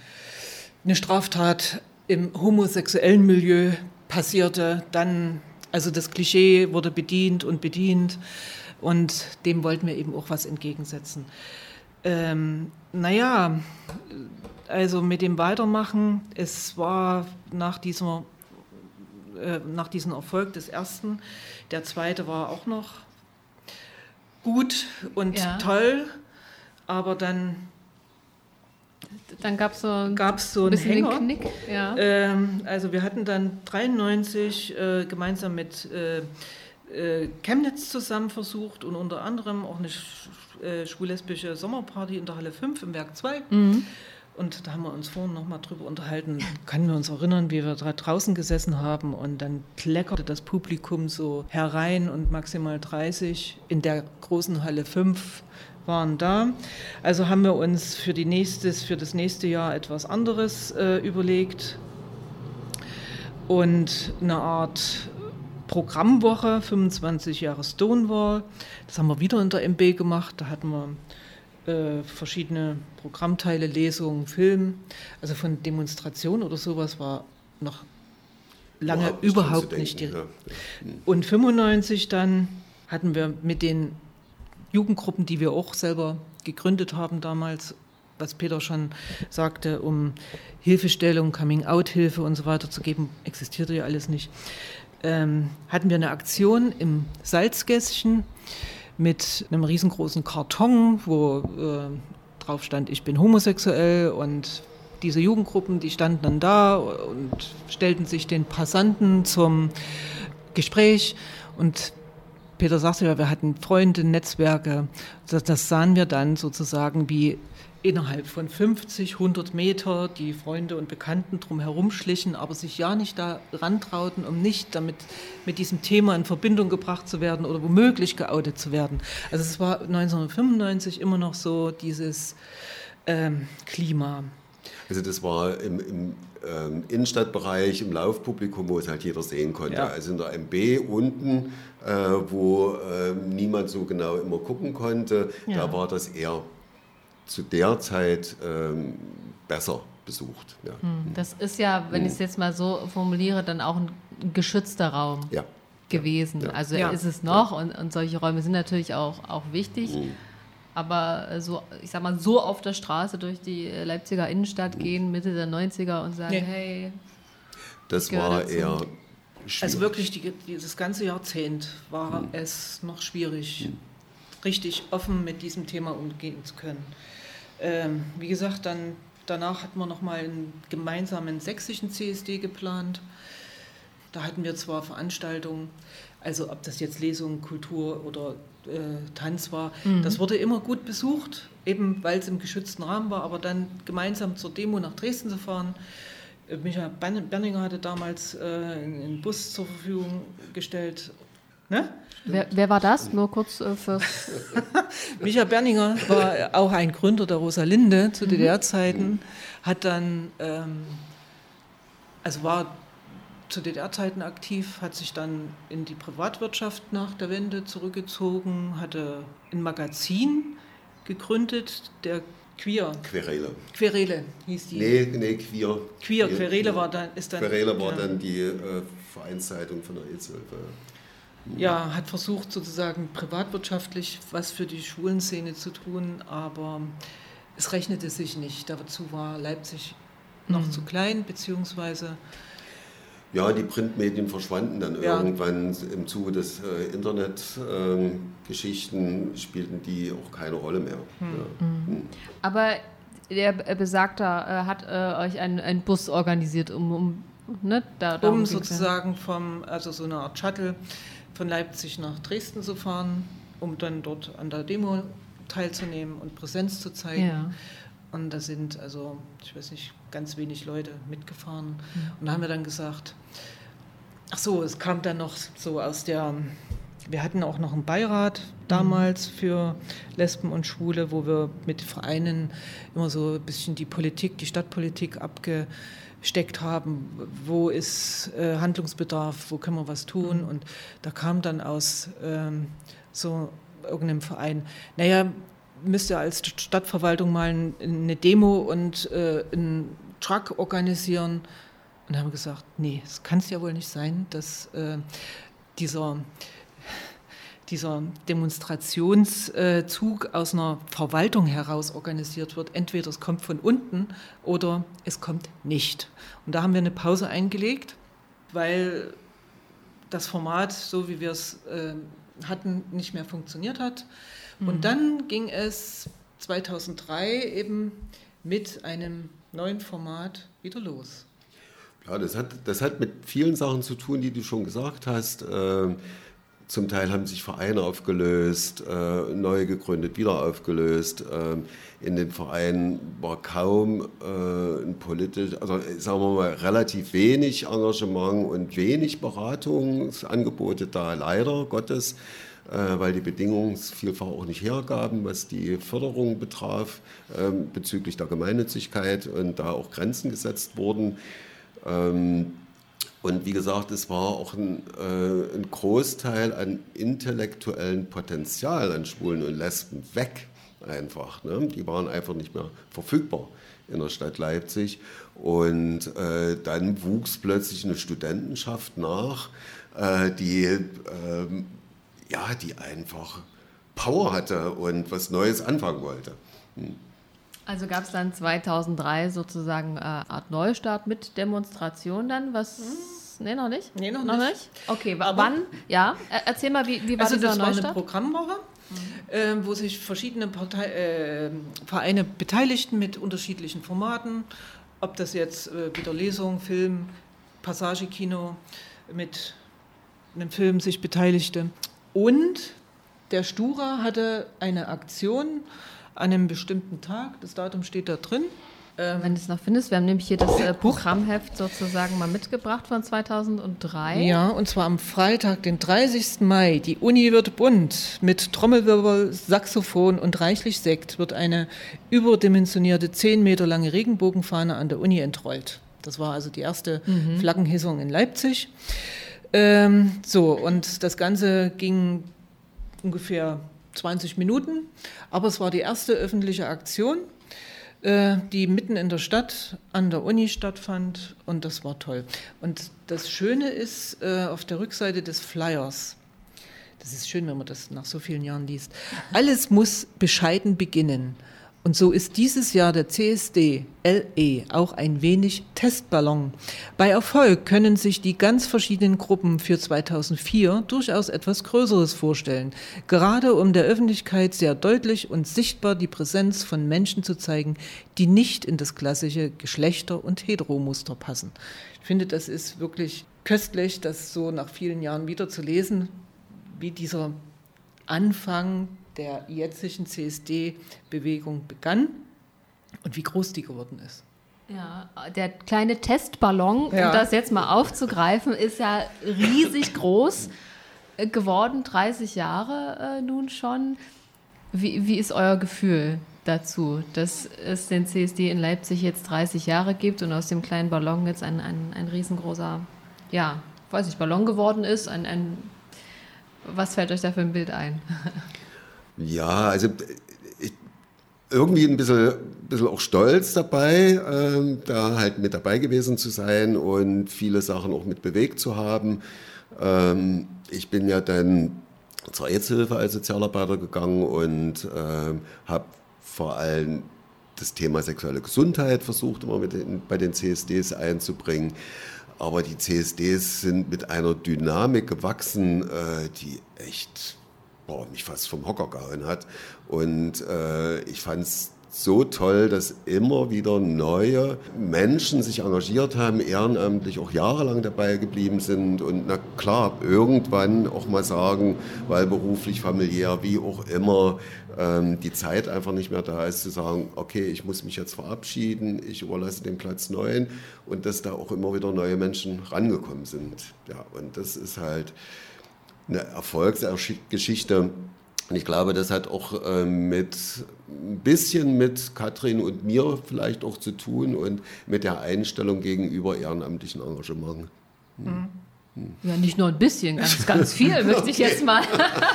Straftat im homosexuellen Milieu passierte, dann also das Klischee wurde bedient und bedient und dem wollten wir eben auch was entgegensetzen. Ähm, naja, also mit dem Weitermachen, es war nach, dieser, äh, nach diesem Erfolg des ersten, der zweite war auch noch gut und ja. toll, aber dann dann gab so, gab's so ein bisschen Hänger. Knick. Ja. Ähm, also wir hatten dann 93 äh, gemeinsam mit äh, äh, Chemnitz zusammen versucht und unter anderem auch eine sch äh, schwul-lesbische Sommerparty in der Halle 5 im Werk 2. Mhm. Und da haben wir uns vorhin nochmal drüber unterhalten. Können wir uns erinnern, wie wir da draußen gesessen haben und dann kleckerte das Publikum so herein und maximal 30 in der großen Halle 5 waren da. Also haben wir uns für, die nächstes, für das nächste Jahr etwas anderes äh, überlegt und eine Art Programmwoche, 25 Jahre Stonewall. Das haben wir wieder in der MB gemacht. Da hatten wir äh, verschiedene Programmteile, Lesungen, Film. Also von Demonstrationen oder sowas war noch lange wow, überhaupt nicht die Rede. Ja. Und 95 dann hatten wir mit den Jugendgruppen, die wir auch selber gegründet haben damals, was Peter schon sagte, um Hilfestellung, Coming-out-Hilfe und so weiter zu geben, existierte ja alles nicht. Ähm, hatten wir eine Aktion im Salzgässchen mit einem riesengroßen Karton, wo äh, drauf stand, ich bin homosexuell und diese Jugendgruppen, die standen dann da und stellten sich den Passanten zum Gespräch und Peter sagte ja, wir hatten Freunde, Netzwerke. Das, das sahen wir dann sozusagen wie innerhalb von 50, 100 Meter die Freunde und Bekannten drumherum schlichen, aber sich ja nicht da rantrauten, um nicht damit mit diesem Thema in Verbindung gebracht zu werden oder womöglich geoutet zu werden. Also es war 1995 immer noch so dieses ähm, Klima. Also das war im, im ähm, Innenstadtbereich, im Laufpublikum, wo es halt jeder sehen konnte. Ja. Also in der MB unten, äh, wo äh, niemand so genau immer gucken konnte, ja. da war das eher zu der Zeit ähm, besser besucht. Ja. Hm. Das ist ja, wenn hm. ich es jetzt mal so formuliere, dann auch ein geschützter Raum ja. gewesen. Ja. Also ist es noch und, und, solche Räume sind natürlich auch, auch wichtig. Hm. Aber so, ich sag mal, so auf der Straße durch die Leipziger Innenstadt gehen, Mitte der 90er und sagen, hey. Das war dazu. eher Schwierig. Also wirklich die, dieses ganze Jahrzehnt war hm. es noch schwierig. Hm richtig offen mit diesem Thema umgehen zu können. Ähm, wie gesagt, dann danach hatten wir nochmal einen gemeinsamen sächsischen CSD geplant. Da hatten wir zwar Veranstaltungen, also ob das jetzt Lesung, Kultur oder äh, Tanz war, mhm. das wurde immer gut besucht, eben weil es im geschützten Rahmen war, aber dann gemeinsam zur Demo nach Dresden zu fahren. Äh, Michael Berninger hatte damals äh, einen Bus zur Verfügung gestellt. Ne? Wer, wer, war das? Nur kurz äh, fürs. Michael Berninger war auch ein Gründer der Rosalinde zu mhm. DDR-Zeiten, hat dann, ähm, also war zu DDR-Zeiten aktiv, hat sich dann in die Privatwirtschaft nach der Wende zurückgezogen, hatte ein Magazin gegründet, der Queer. Querele. Querele hieß die. Nee, nee, Queer. Queer, Querele war dann, ist dann. Querele war ja. dann die äh, Vereinszeitung von der EZ-Hilfe. Ja, hat versucht sozusagen privatwirtschaftlich was für die Schwulenszene zu tun, aber es rechnete sich nicht. Dazu war Leipzig noch mhm. zu klein, beziehungsweise ja, die Printmedien verschwanden dann ja. irgendwann im Zuge des äh, Internetgeschichten, äh, spielten die auch keine Rolle mehr. Hm. Ja. Mhm. Aber der Besagter äh, hat äh, euch einen, einen Bus organisiert, um, um, ne, da, um sozusagen vom, also so eine Art Shuttle von Leipzig nach Dresden zu fahren, um dann dort an der Demo teilzunehmen und Präsenz zu zeigen. Und da sind also, ich weiß nicht, ganz wenig Leute mitgefahren. Mhm. Und da haben wir dann gesagt, ach so, es kam dann noch so aus der, wir hatten auch noch einen Beirat damals mhm. für Lesben und Schwule, wo wir mit Vereinen immer so ein bisschen die Politik, die Stadtpolitik abgesteckt haben. Wo ist äh, Handlungsbedarf, wo können wir was tun? Mhm. Und da kam dann aus ähm, so irgendeinem Verein, naja, müsst ihr als Stadtverwaltung mal eine Demo und äh, einen Truck organisieren. Und haben gesagt, nee, es kann es ja wohl nicht sein, dass äh, dieser, dieser Demonstrationszug aus einer Verwaltung heraus organisiert wird. Entweder es kommt von unten oder es kommt nicht. Und da haben wir eine Pause eingelegt, weil das Format, so wie wir es äh, hatten, nicht mehr funktioniert hat. Und mhm. dann ging es 2003 eben mit einem neuen Format wieder los. Ja, das hat, das hat mit vielen Sachen zu tun, die du schon gesagt hast. Ähm, zum Teil haben sich Vereine aufgelöst, äh, neu gegründet, wieder aufgelöst. Ähm, in den Vereinen war kaum äh, ein politisch, also sagen wir mal, relativ wenig Engagement und wenig Beratungsangebote da, leider Gottes. Äh, weil die Bedingungen vielfach auch nicht hergaben, was die Förderung betraf ähm, bezüglich der Gemeinnützigkeit und da auch Grenzen gesetzt wurden. Ähm, und wie gesagt, es war auch ein, äh, ein Großteil an intellektuellem Potenzial an Schwulen und Lesben weg einfach. Ne? Die waren einfach nicht mehr verfügbar in der Stadt Leipzig. Und äh, dann wuchs plötzlich eine Studentenschaft nach, äh, die ähm, ja, die einfach Power hatte und was Neues anfangen wollte. Hm. Also gab es dann 2003 sozusagen eine äh, Art Neustart mit Demonstration dann, was... Hm. Nee, noch nicht? Nee, noch, noch nicht. nicht. Okay, Aber wann? Ja, erzähl mal, wie, wie war also dieser das Neustart? war eine Programmwoche, mhm. äh, wo sich verschiedene Partei, äh, Vereine beteiligten mit unterschiedlichen Formaten. Ob das jetzt äh, wieder Lesung, Film, Passagekino mit einem Film sich beteiligte. Und der Stura hatte eine Aktion an einem bestimmten Tag, das Datum steht da drin. Ähm, Wenn du es noch findest, wir haben nämlich hier das äh, Programmheft sozusagen mal mitgebracht von 2003. Ja, und zwar am Freitag, den 30. Mai. Die Uni wird bunt. Mit Trommelwirbel, Saxophon und reichlich Sekt wird eine überdimensionierte 10 Meter lange Regenbogenfahne an der Uni entrollt. Das war also die erste mhm. Flaggenhissung in Leipzig. Ähm, so, und das Ganze ging ungefähr 20 Minuten, aber es war die erste öffentliche Aktion, äh, die mitten in der Stadt an der Uni stattfand und das war toll. Und das Schöne ist äh, auf der Rückseite des Flyers, das ist schön, wenn man das nach so vielen Jahren liest, alles muss bescheiden beginnen. Und so ist dieses Jahr der CSD LE auch ein wenig Testballon. Bei Erfolg können sich die ganz verschiedenen Gruppen für 2004 durchaus etwas Größeres vorstellen, gerade um der Öffentlichkeit sehr deutlich und sichtbar die Präsenz von Menschen zu zeigen, die nicht in das klassische Geschlechter- und Heteromuster passen. Ich finde, das ist wirklich köstlich, das so nach vielen Jahren wieder zu lesen, wie dieser Anfang der jetzigen CSD-Bewegung begann und wie groß die geworden ist. Ja, der kleine Testballon, ja. um das jetzt mal aufzugreifen, ist ja riesig groß geworden, 30 Jahre äh, nun schon. Wie, wie ist euer Gefühl dazu, dass es den CSD in Leipzig jetzt 30 Jahre gibt und aus dem kleinen Ballon jetzt ein, ein, ein riesengroßer, ja, weiß ich, Ballon geworden ist? Ein, ein, was fällt euch da für ein Bild ein? Ja, also ich, irgendwie ein bisschen, bisschen auch stolz dabei, äh, da halt mit dabei gewesen zu sein und viele Sachen auch mit bewegt zu haben. Ähm, ich bin ja dann zur AIDS-Hilfe als Sozialarbeiter gegangen und äh, habe vor allem das Thema sexuelle Gesundheit versucht, immer mit den, bei den CSDs einzubringen. Aber die CSDs sind mit einer Dynamik gewachsen, äh, die echt boah, mich fast vom Hocker gehauen hat. Und äh, ich fand es so toll, dass immer wieder neue Menschen sich engagiert haben, ehrenamtlich auch jahrelang dabei geblieben sind und na klar, irgendwann auch mal sagen, weil beruflich, familiär, wie auch immer, ähm, die Zeit einfach nicht mehr da ist, zu sagen, okay, ich muss mich jetzt verabschieden, ich überlasse den Platz neuen und dass da auch immer wieder neue Menschen rangekommen sind. Ja, und das ist halt eine Erfolgsgeschichte. Und ich glaube, das hat auch äh, mit ein bisschen mit Katrin und mir vielleicht auch zu tun und mit der Einstellung gegenüber ehrenamtlichen Engagement. Hm. Ja, nicht nur ein bisschen, ganz, ganz viel, möchte ich jetzt mal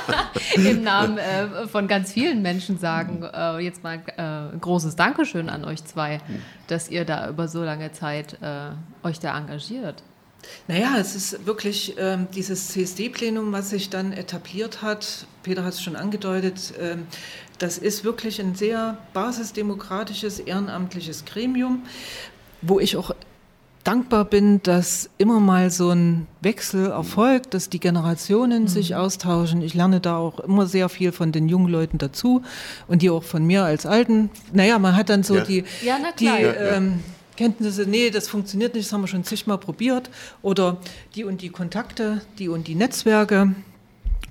im Namen äh, von ganz vielen Menschen sagen. Äh, jetzt mal äh, ein großes Dankeschön an euch zwei, dass ihr da über so lange Zeit äh, euch da engagiert. Naja, es ist wirklich ähm, dieses CSD-Plenum, was sich dann etabliert hat. Peter hat es schon angedeutet. Ähm, das ist wirklich ein sehr basisdemokratisches, ehrenamtliches Gremium, wo ich auch dankbar bin, dass immer mal so ein Wechsel erfolgt, dass die Generationen mhm. sich austauschen. Ich lerne da auch immer sehr viel von den jungen Leuten dazu und die auch von mir als Alten. Naja, man hat dann so ja. die, ja, die ähm, Kenntnisse, nee, das funktioniert nicht, das haben wir schon zigmal probiert. Oder die und die Kontakte, die und die Netzwerke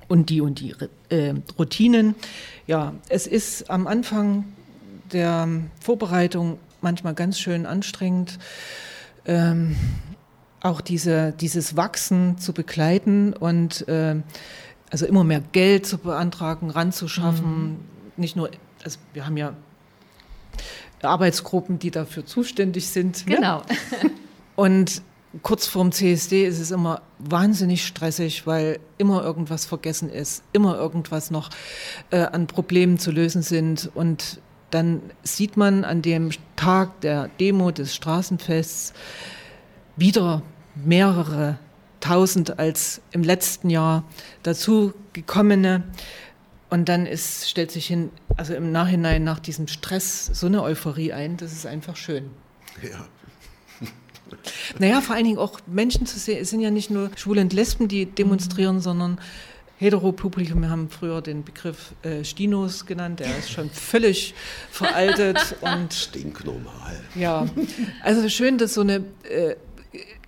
und die und die äh, Routinen. Ja, es ist am Anfang der Vorbereitung manchmal ganz schön anstrengend, ähm, auch diese, dieses Wachsen zu begleiten und äh, also immer mehr Geld zu beantragen, ranzuschaffen. Mhm. Nicht nur, also wir haben ja Arbeitsgruppen, die dafür zuständig sind. Ne? Genau. Ne? Und kurz vorm CSD ist es immer wahnsinnig stressig, weil immer irgendwas vergessen ist, immer irgendwas noch äh, an Problemen zu lösen sind. Und dann sieht man an dem Tag der Demo des Straßenfests wieder mehrere tausend als im letzten Jahr dazu gekommene. Und dann ist, stellt sich hin, also im Nachhinein nach diesem Stress so eine Euphorie ein, das ist einfach schön. Ja. Naja, vor allen Dingen auch Menschen zu sehen, es sind ja nicht nur Schwule und Lesben, die demonstrieren, sondern Heteropublikum. Wir haben früher den Begriff äh, Stinos genannt, der ist schon völlig veraltet und stinknormal. Ja, also schön, dass so eine äh,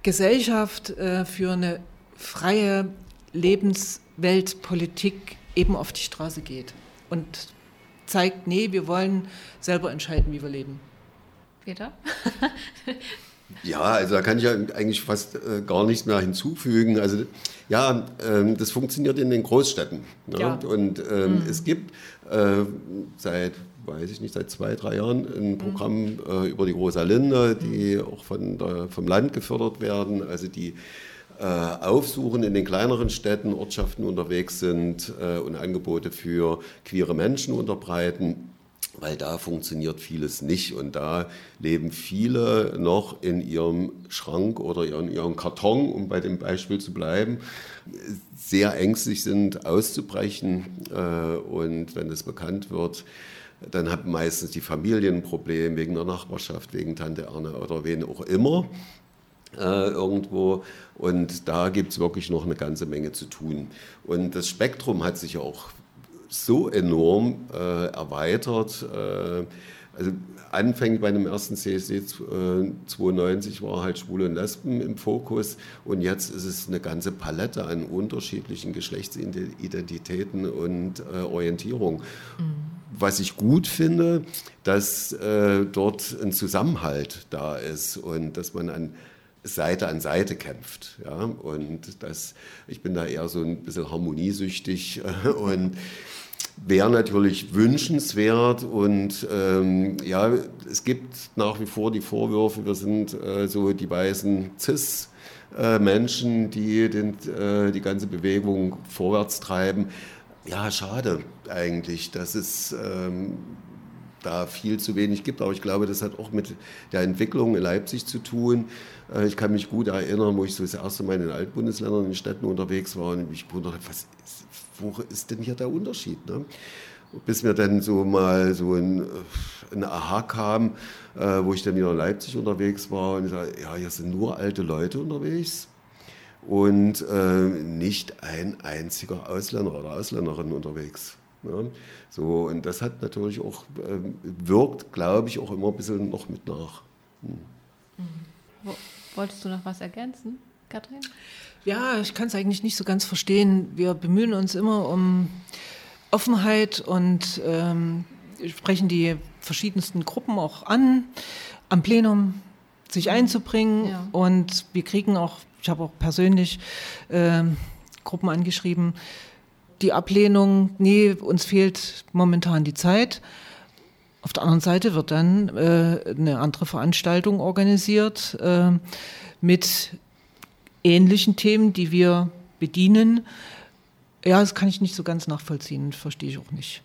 Gesellschaft äh, für eine freie Lebensweltpolitik eben auf die Straße geht und zeigt, nee, wir wollen selber entscheiden, wie wir leben. Peter? Ja, also da kann ich ja eigentlich fast äh, gar nichts mehr hinzufügen. Also ja, ähm, das funktioniert in den Großstädten. Ne? Ja. Und ähm, mhm. es gibt äh, seit, weiß ich nicht, seit zwei, drei Jahren ein mhm. Programm äh, über die Rosa Linde, die auch von der, vom Land gefördert werden. Also die äh, aufsuchen, in den kleineren Städten, Ortschaften unterwegs sind äh, und Angebote für queere Menschen unterbreiten weil da funktioniert vieles nicht. Und da leben viele noch in ihrem Schrank oder in ihrem Karton, um bei dem Beispiel zu bleiben, sehr ängstlich sind auszubrechen. Äh, und wenn es bekannt wird, dann haben meistens die Familien ein Problem wegen der Nachbarschaft, wegen Tante Erne oder wen auch immer äh, irgendwo. Und da gibt es wirklich noch eine ganze Menge zu tun. Und das Spektrum hat sich auch so enorm äh, erweitert. Äh, also anfänglich bei dem ersten CSD 92 war halt Schwule und Lesben im Fokus und jetzt ist es eine ganze Palette an unterschiedlichen Geschlechtsidentitäten und äh, Orientierung. Mhm. Was ich gut finde, dass äh, dort ein Zusammenhalt da ist und dass man an Seite an Seite kämpft. Ja? Und das, ich bin da eher so ein bisschen harmoniesüchtig und wäre natürlich wünschenswert und ähm, ja, es gibt nach wie vor die Vorwürfe, wir sind äh, so die weißen Cis. Äh, Menschen, die den, äh, die ganze Bewegung vorwärts treiben. Ja, schade eigentlich, dass es ähm, da viel zu wenig gibt. Aber ich glaube, das hat auch mit der Entwicklung in Leipzig zu tun. Äh, ich kann mich gut erinnern, wo ich so das erste Mal in den Altbundesländern, in den Städten unterwegs war und mich wunderte, was ist, wo ist denn hier der Unterschied? Ne? Bis mir dann so mal so ein, ein Aha kam, äh, wo ich dann wieder in Leipzig unterwegs war und ich sage, ja, hier sind nur alte Leute unterwegs und äh, nicht ein einziger Ausländer oder Ausländerin unterwegs. Ne? So, und das hat natürlich auch, äh, wirkt, glaube ich, auch immer ein bisschen noch mit nach. Hm. Wolltest du noch was ergänzen, Katrin? Ja, ich kann es eigentlich nicht so ganz verstehen. Wir bemühen uns immer um Offenheit und ähm, sprechen die verschiedensten Gruppen auch an, am Plenum sich mhm. einzubringen. Ja. Und wir kriegen auch, ich habe auch persönlich äh, Gruppen angeschrieben, die Ablehnung, nee, uns fehlt momentan die Zeit. Auf der anderen Seite wird dann äh, eine andere Veranstaltung organisiert äh, mit ähnlichen Themen, die wir bedienen. Ja, das kann ich nicht so ganz nachvollziehen, verstehe ich auch nicht.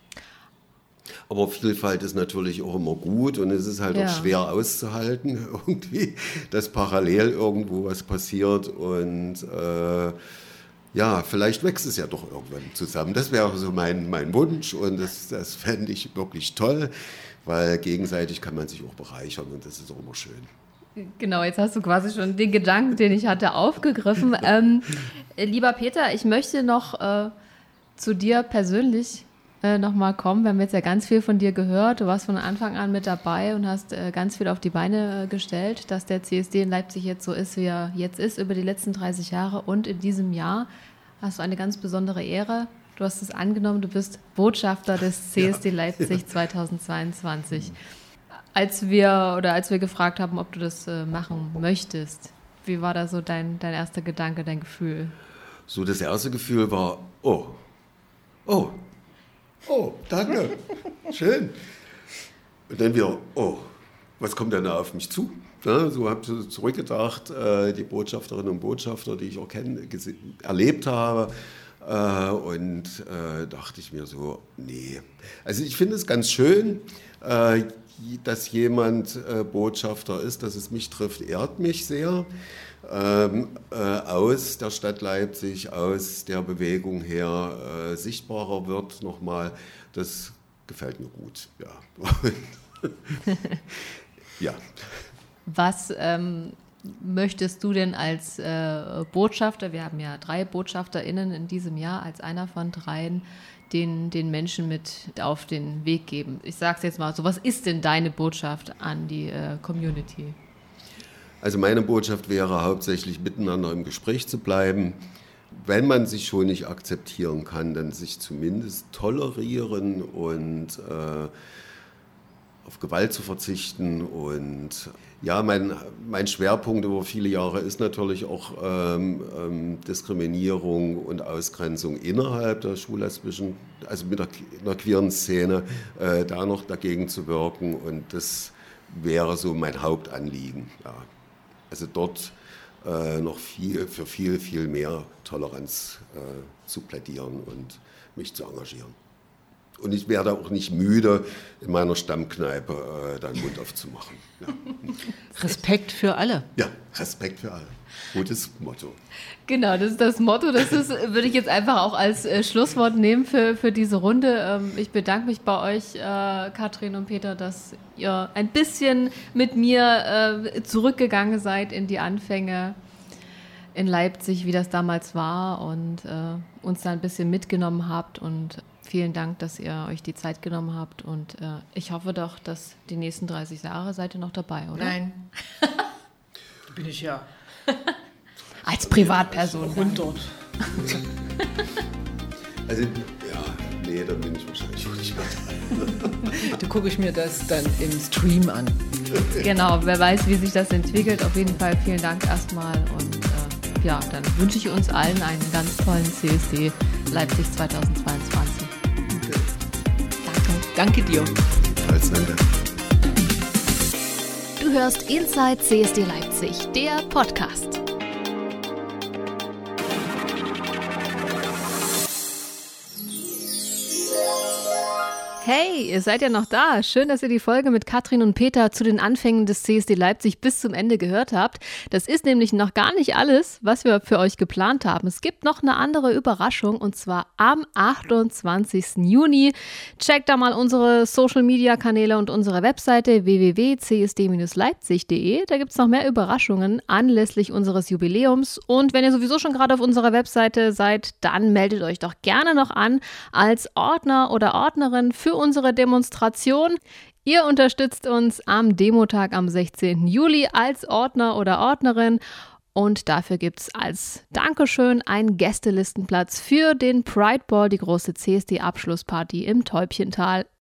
Aber Vielfalt ist natürlich auch immer gut und es ist halt ja. auch schwer auszuhalten, irgendwie, dass parallel irgendwo was passiert und äh, ja, vielleicht wächst es ja doch irgendwann zusammen. Das wäre so mein, mein Wunsch und das, das fände ich wirklich toll, weil gegenseitig kann man sich auch bereichern und das ist auch immer schön. Genau, jetzt hast du quasi schon den Gedanken, den ich hatte, aufgegriffen. Ähm, lieber Peter, ich möchte noch äh, zu dir persönlich äh, nochmal kommen. Wir haben jetzt ja ganz viel von dir gehört. Du warst von Anfang an mit dabei und hast äh, ganz viel auf die Beine äh, gestellt, dass der CSD in Leipzig jetzt so ist, wie er jetzt ist, über die letzten 30 Jahre. Und in diesem Jahr hast du eine ganz besondere Ehre. Du hast es angenommen, du bist Botschafter des CSD ja. Leipzig 2022. Als wir oder als wir gefragt haben, ob du das äh, machen möchtest, wie war da so dein, dein erster Gedanke, dein Gefühl? So, das erste Gefühl war, oh, oh, oh, danke, schön. Und dann wieder, oh, was kommt denn da auf mich zu? Ja, so habe ich zurückgedacht, äh, die Botschafterinnen und Botschafter, die ich auch kenn, erlebt habe. Äh, und äh, dachte ich mir so, nee. Also ich finde es ganz schön, äh, dass jemand äh, Botschafter ist, dass es mich trifft, ehrt mich sehr. Ähm, äh, aus der Stadt Leipzig, aus der Bewegung her äh, sichtbarer wird nochmal. Das gefällt mir gut. Ja. ja. Was ähm, möchtest du denn als äh, Botschafter, wir haben ja drei BotschafterInnen in diesem Jahr, als einer von dreien, den, den Menschen mit auf den Weg geben? Ich sage es jetzt mal so, was ist denn deine Botschaft an die äh, Community? Also meine Botschaft wäre hauptsächlich miteinander im Gespräch zu bleiben. Wenn man sich schon nicht akzeptieren kann, dann sich zumindest tolerieren und äh, auf Gewalt zu verzichten. Und ja, mein, mein Schwerpunkt über viele Jahre ist natürlich auch ähm, ähm, Diskriminierung und Ausgrenzung innerhalb der schullesbischen, also mit der, der queeren Szene, äh, da noch dagegen zu wirken. Und das wäre so mein Hauptanliegen. Ja. Also dort äh, noch viel, für viel, viel mehr Toleranz äh, zu plädieren und mich zu engagieren. Und ich werde auch nicht müde, in meiner Stammkneipe äh, dann Mund aufzumachen. Ja. Respekt für alle. ja, Respekt für alle. Gutes Motto. Genau, das ist das Motto. Das ist, würde ich jetzt einfach auch als äh, Schlusswort nehmen für, für diese Runde. Ähm, ich bedanke mich bei euch, äh, Katrin und Peter, dass ihr ein bisschen mit mir äh, zurückgegangen seid in die Anfänge in Leipzig, wie das damals war und äh, uns da ein bisschen mitgenommen habt. Und vielen Dank, dass ihr euch die Zeit genommen habt. Und äh, ich hoffe doch, dass die nächsten 30 Jahre seid ihr noch dabei, oder? Nein. Bin ich ja. Als Privatperson. 100. Also, ja, nee, dann bin ich wahrscheinlich auch nicht mehr dabei. Da gucke ich mir das dann im Stream an. Genau, wer weiß, wie sich das entwickelt. Auf jeden Fall vielen Dank erstmal und äh, ja, dann wünsche ich uns allen einen ganz tollen CSD Leipzig 2022. Danke. Dir. Als Danke. Du hörst Inside CSD Leipzig, der Podcast. Hey, ihr seid ja noch da. Schön, dass ihr die Folge mit Katrin und Peter zu den Anfängen des CSD Leipzig bis zum Ende gehört habt. Das ist nämlich noch gar nicht alles, was wir für euch geplant haben. Es gibt noch eine andere Überraschung und zwar am 28. Juni. Checkt da mal unsere Social Media Kanäle und unsere Webseite www.csd-leipzig.de. Da gibt es noch mehr Überraschungen anlässlich unseres Jubiläums. Und wenn ihr sowieso schon gerade auf unserer Webseite seid, dann meldet euch doch gerne noch an als Ordner oder Ordnerin für unsere Demonstration. Ihr unterstützt uns am Demotag am 16. Juli als Ordner oder Ordnerin. Und dafür gibt es als Dankeschön einen Gästelistenplatz für den Pride Ball, die große CSD-Abschlussparty im Täubchental